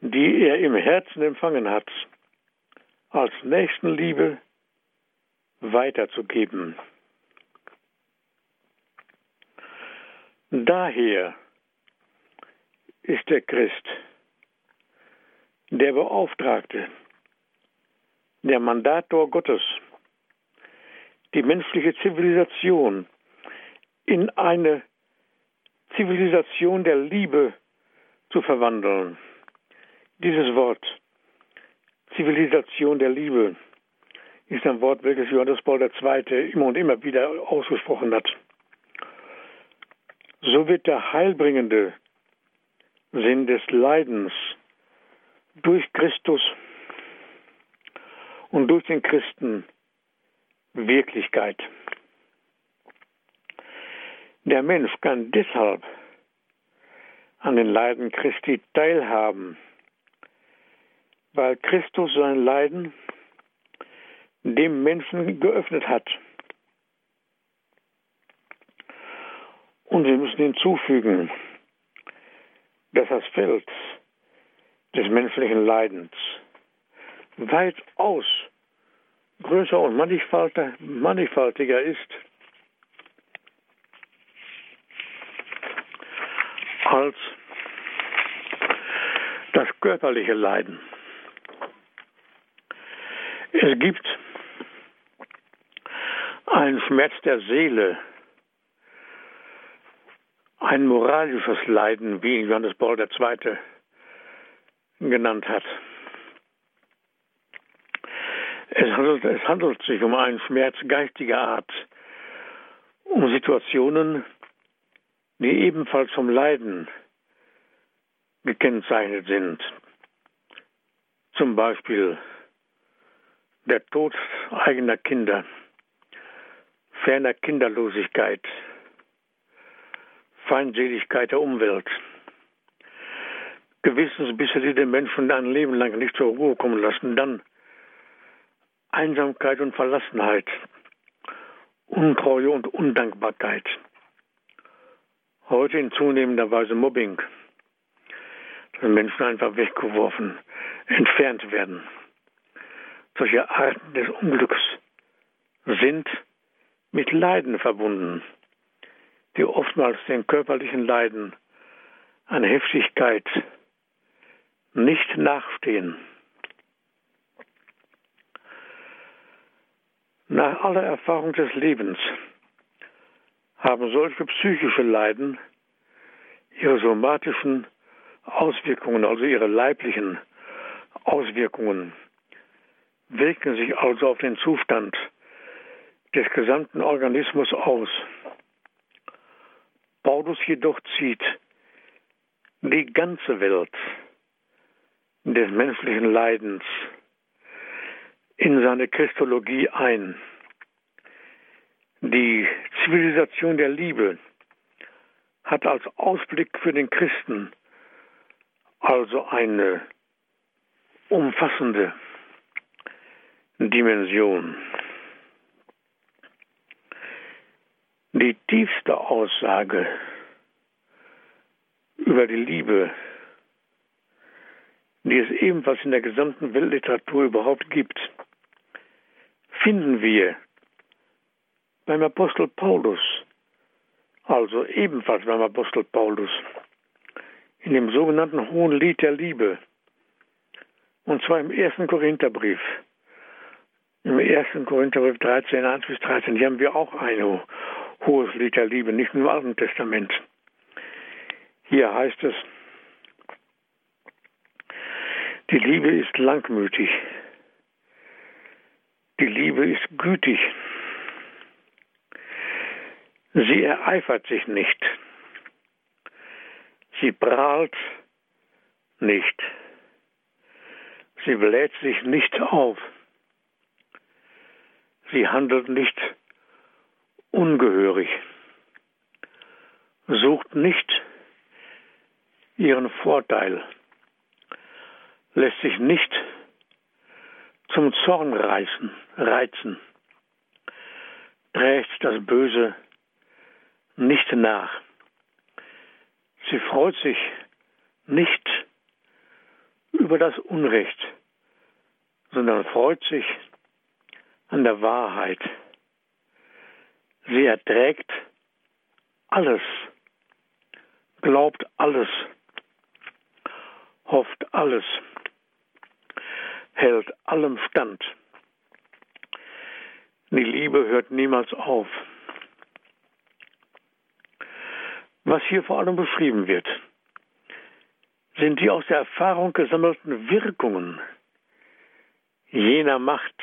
die er im Herzen empfangen hat, als Nächstenliebe weiterzugeben. Daher ist der Christ der Beauftragte, der Mandator Gottes, die menschliche Zivilisation in eine Zivilisation der Liebe zu verwandeln. Dieses Wort, Zivilisation der Liebe, ist ein Wort, welches Johannes Paul II. immer und immer wieder ausgesprochen hat. So wird der heilbringende Sinn des Leidens durch Christus und durch den Christen Wirklichkeit. Der Mensch kann deshalb an den Leiden Christi teilhaben, weil Christus sein Leiden dem Menschen geöffnet hat. Und wir müssen hinzufügen, dass das Feld des menschlichen Leidens weitaus größer und mannigfaltiger ist als das körperliche Leiden. Es gibt einen Schmerz der Seele, ein moralisches Leiden, wie Johannes Paul II. genannt hat. Es handelt, es handelt sich um einen Schmerz geistiger Art, um Situationen, die ebenfalls vom Leiden gekennzeichnet sind. Zum Beispiel der Tod eigener Kinder, ferner Kinderlosigkeit, Feindseligkeit der Umwelt, Gewissensbisse, die den Menschen ein Leben lang nicht zur Ruhe kommen lassen, dann Einsamkeit und Verlassenheit, Untreue und Undankbarkeit. Heute in zunehmender Weise Mobbing, dass Menschen einfach weggeworfen, entfernt werden. Solche Arten des Unglücks sind mit Leiden verbunden, die oftmals den körperlichen Leiden an Heftigkeit nicht nachstehen. Nach aller Erfahrung des Lebens haben solche psychische Leiden ihre somatischen Auswirkungen, also ihre leiblichen Auswirkungen, wirken sich also auf den Zustand des gesamten Organismus aus. Paulus jedoch zieht die ganze Welt des menschlichen Leidens in seine Christologie ein. Die Zivilisation der Liebe hat als Ausblick für den Christen also eine umfassende Dimension. Die tiefste Aussage über die Liebe, die es ebenfalls in der gesamten Weltliteratur überhaupt gibt, finden wir beim Apostel Paulus, also ebenfalls beim Apostel Paulus, in dem sogenannten Hohen Lied der Liebe, und zwar im ersten Korintherbrief. Im ersten Korintherbrief 13, 1 bis 13, hier haben wir auch ein hohes Lied der Liebe, nicht nur im Alten Testament. Hier heißt es, die Liebe ist langmütig, die Liebe ist gütig, sie ereifert sich nicht, sie prahlt nicht, sie bläht sich nicht auf, sie handelt nicht ungehörig, sucht nicht ihren Vorteil, lässt sich nicht zum Zorn reißen, reizen, trägt das Böse nicht nach. Sie freut sich nicht über das Unrecht, sondern freut sich an der Wahrheit. Sie erträgt alles, glaubt alles, hofft alles, hält allem stand. Die Liebe hört niemals auf. Was hier vor allem beschrieben wird, sind die aus der Erfahrung gesammelten Wirkungen jener Macht,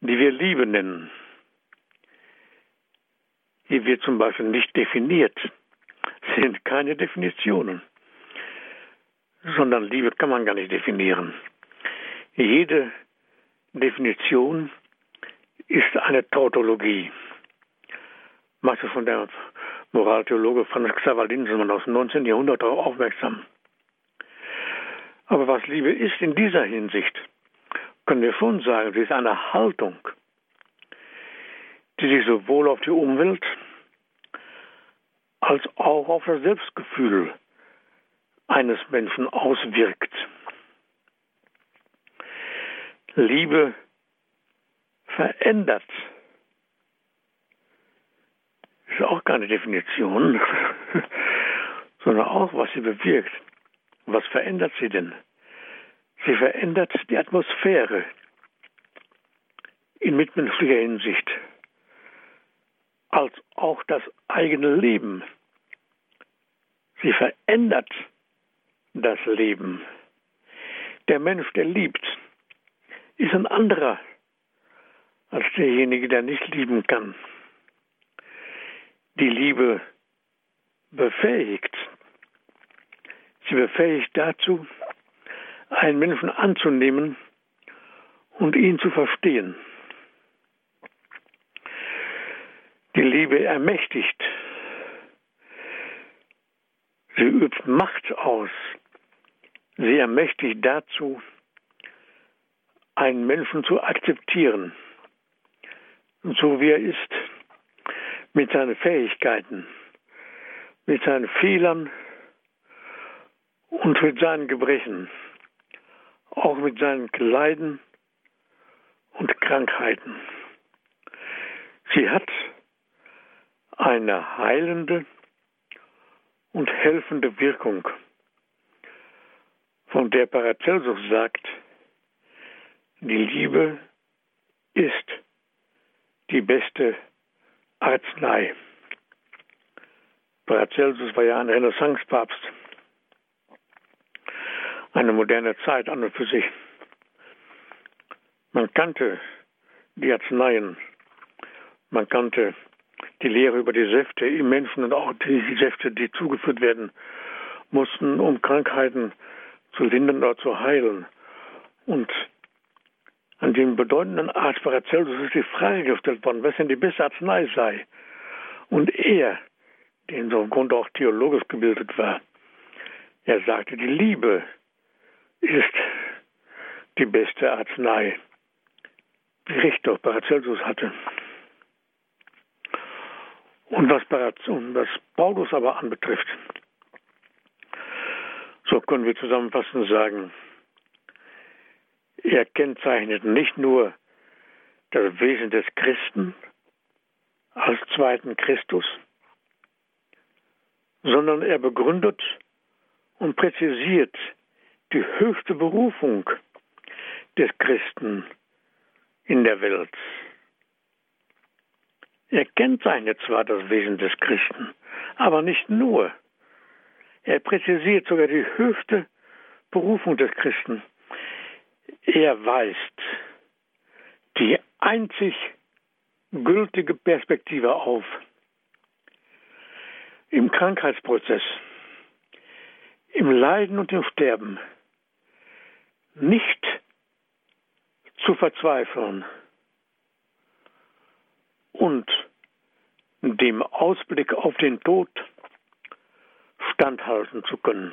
die wir Liebe nennen die wird zum Beispiel nicht definiert, sind keine Definitionen, sondern Liebe kann man gar nicht definieren. Jede Definition ist eine Tautologie. Machte von der Moraltheologe Franz Xaver Linsenmann aus dem 19. Jahrhundert darauf aufmerksam. Aber was Liebe ist in dieser Hinsicht, können wir schon sagen, sie ist eine Haltung, die sich sowohl auf die Umwelt als auch auf das Selbstgefühl eines Menschen auswirkt. Liebe verändert. Ist auch keine Definition, sondern auch, was sie bewirkt. Was verändert sie denn? Sie verändert die Atmosphäre in mitmenschlicher Hinsicht als auch das eigene Leben. Sie verändert das Leben. Der Mensch, der liebt, ist ein anderer als derjenige, der nicht lieben kann. Die Liebe befähigt. Sie befähigt dazu, einen Menschen anzunehmen und ihn zu verstehen. Die Liebe ermächtigt. Sie übt Macht aus. Sie ermächtigt dazu, einen Menschen zu akzeptieren, so wie er ist, mit seinen Fähigkeiten, mit seinen Fehlern und mit seinen Gebrechen, auch mit seinen Leiden und Krankheiten. Sie hat eine heilende und helfende Wirkung, von der Paracelsus sagt, die Liebe ist die beste Arznei. Paracelsus war ja ein Renaissancepapst. Eine moderne Zeit an und für sich. Man kannte die Arzneien, man kannte die Lehre über die Säfte im Menschen und auch die Säfte, die zugeführt werden mussten, um Krankheiten zu lindern oder zu heilen. Und an dem bedeutenden Arzt Paracelsus ist die Frage gestellt worden, was denn die beste Arznei sei. Und er, der in so einem Grund auch theologisch gebildet war, er sagte, die Liebe ist die beste Arznei. Wie recht doch Paracelsus hatte. Und was, was Paulus aber anbetrifft, so können wir zusammenfassend sagen, er kennzeichnet nicht nur das Wesen des Christen als zweiten Christus, sondern er begründet und präzisiert die höchste Berufung des Christen in der Welt. Er kennzeichnet zwar das Wesen des Christen, aber nicht nur. Er präzisiert sogar die höchste Berufung des Christen. Er weist die einzig gültige Perspektive auf. Im Krankheitsprozess, im Leiden und im Sterben nicht zu verzweifeln und dem Ausblick auf den Tod standhalten zu können.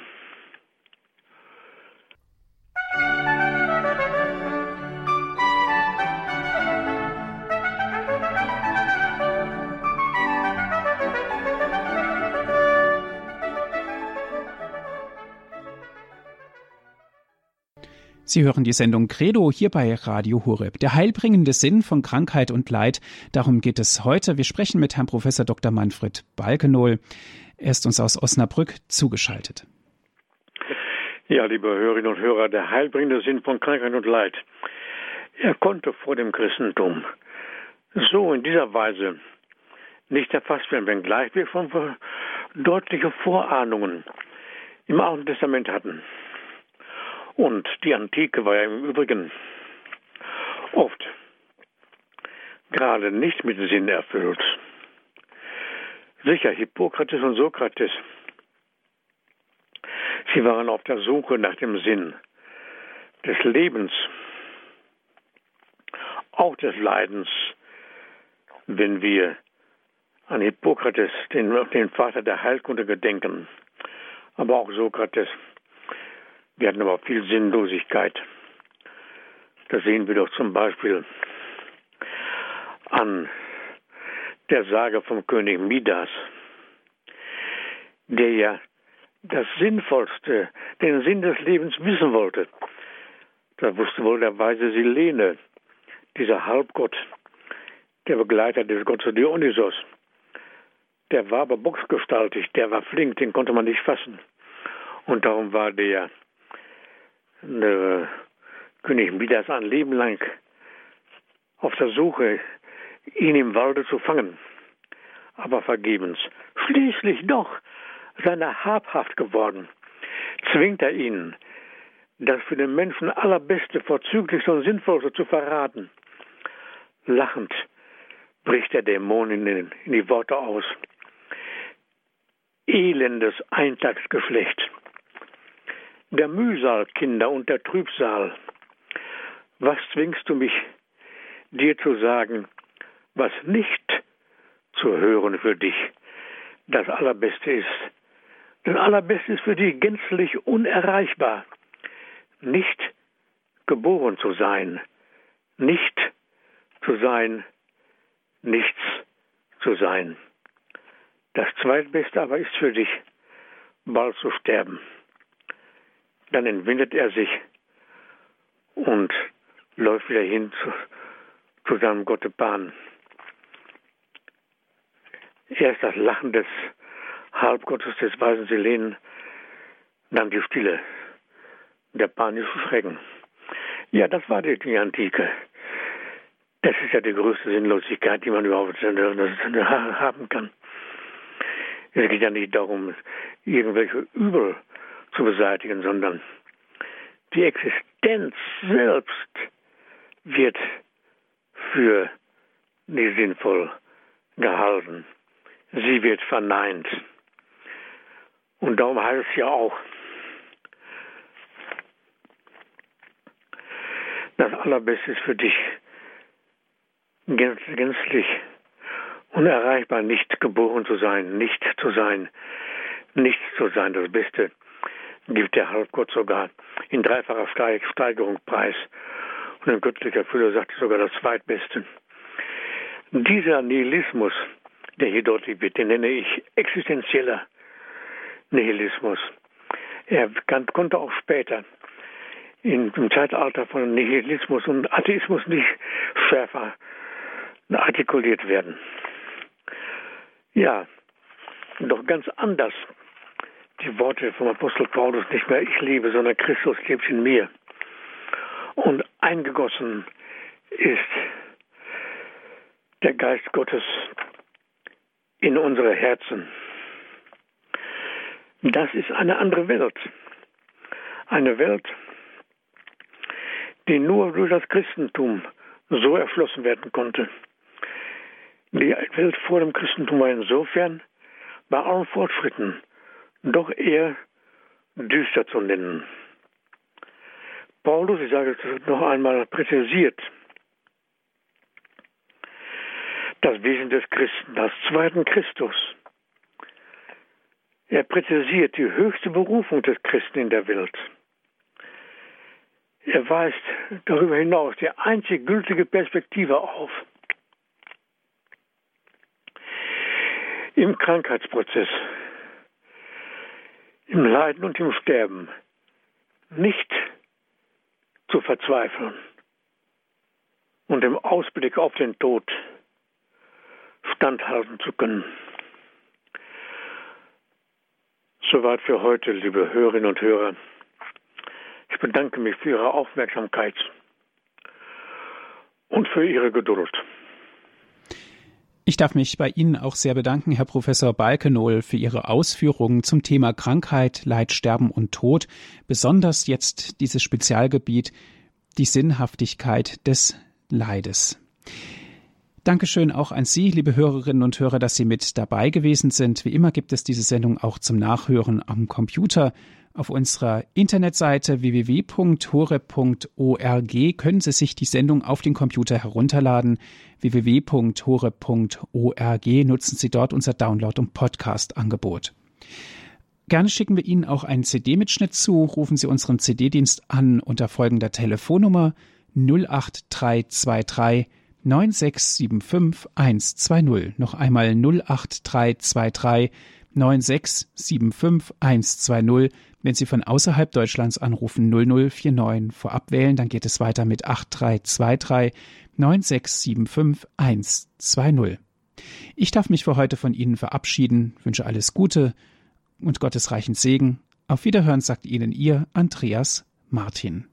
Sie hören die Sendung Credo hier bei Radio Horeb. Der heilbringende Sinn von Krankheit und Leid. Darum geht es heute. Wir sprechen mit Herrn Professor Dr. Manfred Balkenohl. Er ist uns aus Osnabrück zugeschaltet. Ja, liebe Hörerinnen und Hörer, der heilbringende Sinn von Krankheit und Leid. Er konnte vor dem Christentum so in dieser Weise nicht erfasst werden, wenngleich wir schon deutliche Vorahnungen im Alten Testament hatten. Und die Antike war ja im Übrigen oft gerade nicht mit Sinn erfüllt. Sicher, Hippokrates und Sokrates, sie waren auf der Suche nach dem Sinn des Lebens, auch des Leidens, wenn wir an Hippokrates, den, den Vater der Heilkunde, gedenken, aber auch Sokrates, wir hatten aber viel Sinnlosigkeit. Das sehen wir doch zum Beispiel an der Sage vom König Midas, der ja das Sinnvollste, den Sinn des Lebens wissen wollte. Da wusste wohl der weise Silene, dieser Halbgott, der Begleiter des Gottes Dionysos. Der war aber boxgestaltig, der war flink, den konnte man nicht fassen. Und darum war der äh, König Midas ein Leben lang auf der Suche, ihn im Walde zu fangen, aber vergebens. Schließlich doch seiner habhaft geworden, zwingt er ihn, das für den Menschen allerbeste, vorzüglichste und sinnvollste zu verraten. Lachend bricht der Dämon in, in die Worte aus. Elendes Eintagsgeschlecht der Mühsal, Kinder, und der Trübsal. Was zwingst du mich, dir zu sagen, was nicht zu hören für dich das Allerbeste ist? Das Allerbeste ist für dich gänzlich unerreichbar, nicht geboren zu sein, nicht zu sein, nichts zu sein. Das Zweitbeste aber ist für dich, bald zu sterben. Dann entwindet er sich und läuft wieder hin zu, zu seinem Gottepan. Erst das Lachen des Halbgottes des weisen Selenen, dann die Stille, der panische Schrecken. Ja, das war die, die Antike. Das ist ja die größte Sinnlosigkeit, die man überhaupt haben kann. Es geht ja nicht darum, irgendwelche Übel zu beseitigen, sondern die Existenz selbst wird für nicht sinnvoll gehalten. Sie wird verneint. Und darum heißt es ja auch, das Allerbeste ist für dich gänzlich unerreichbar, nicht geboren zu sein, nicht zu sein, nichts zu sein. Das Beste gibt der Halbgott sogar in dreifacher Steigerung preis. Und ein göttlicher Füller sagt sogar das Zweitbeste. Dieser Nihilismus, der hier deutlich wird, den nenne ich existenzieller Nihilismus. Er konnte auch später im Zeitalter von Nihilismus und Atheismus nicht schärfer artikuliert werden. Ja, doch ganz anders. Die Worte vom Apostel Paulus nicht mehr ich liebe, sondern Christus lebt in mir. Und eingegossen ist der Geist Gottes in unsere Herzen. Das ist eine andere Welt. Eine Welt, die nur durch das Christentum so erschlossen werden konnte. Die Welt vor dem Christentum war insofern bei allen Fortschritten doch eher düster zu nennen. Paulus, ich sage es noch einmal präzisiert, das Wesen des Christen, das zweiten Christus. Er präzisiert die höchste Berufung des Christen in der Welt. Er weist darüber hinaus die einzig gültige Perspektive auf. Im Krankheitsprozess, im Leiden und im Sterben nicht zu verzweifeln und im Ausblick auf den Tod standhalten zu können. Soweit für heute, liebe Hörerinnen und Hörer. Ich bedanke mich für Ihre Aufmerksamkeit und für Ihre Geduld. Ich darf mich bei Ihnen auch sehr bedanken, Herr Professor Balkenohl, für Ihre Ausführungen zum Thema Krankheit, Leid, Sterben und Tod, besonders jetzt dieses Spezialgebiet, die Sinnhaftigkeit des Leides. Dankeschön auch an Sie, liebe Hörerinnen und Hörer, dass Sie mit dabei gewesen sind. Wie immer gibt es diese Sendung auch zum Nachhören am Computer auf unserer Internetseite www.hore.org können Sie sich die Sendung auf den Computer herunterladen. www.hore.org nutzen Sie dort unser Download- und Podcast-Angebot. Gerne schicken wir Ihnen auch einen CD-Mitschnitt zu. Rufen Sie unseren CD-Dienst an unter folgender Telefonnummer 08323 9675 120. Noch einmal 08323 9675 120 wenn Sie von außerhalb Deutschlands anrufen 0049 vorab wählen, dann geht es weiter mit 8323 9675 120. Ich darf mich für heute von Ihnen verabschieden, wünsche alles Gute und Gottes reichen Segen. Auf Wiederhören sagt Ihnen Ihr Andreas Martin.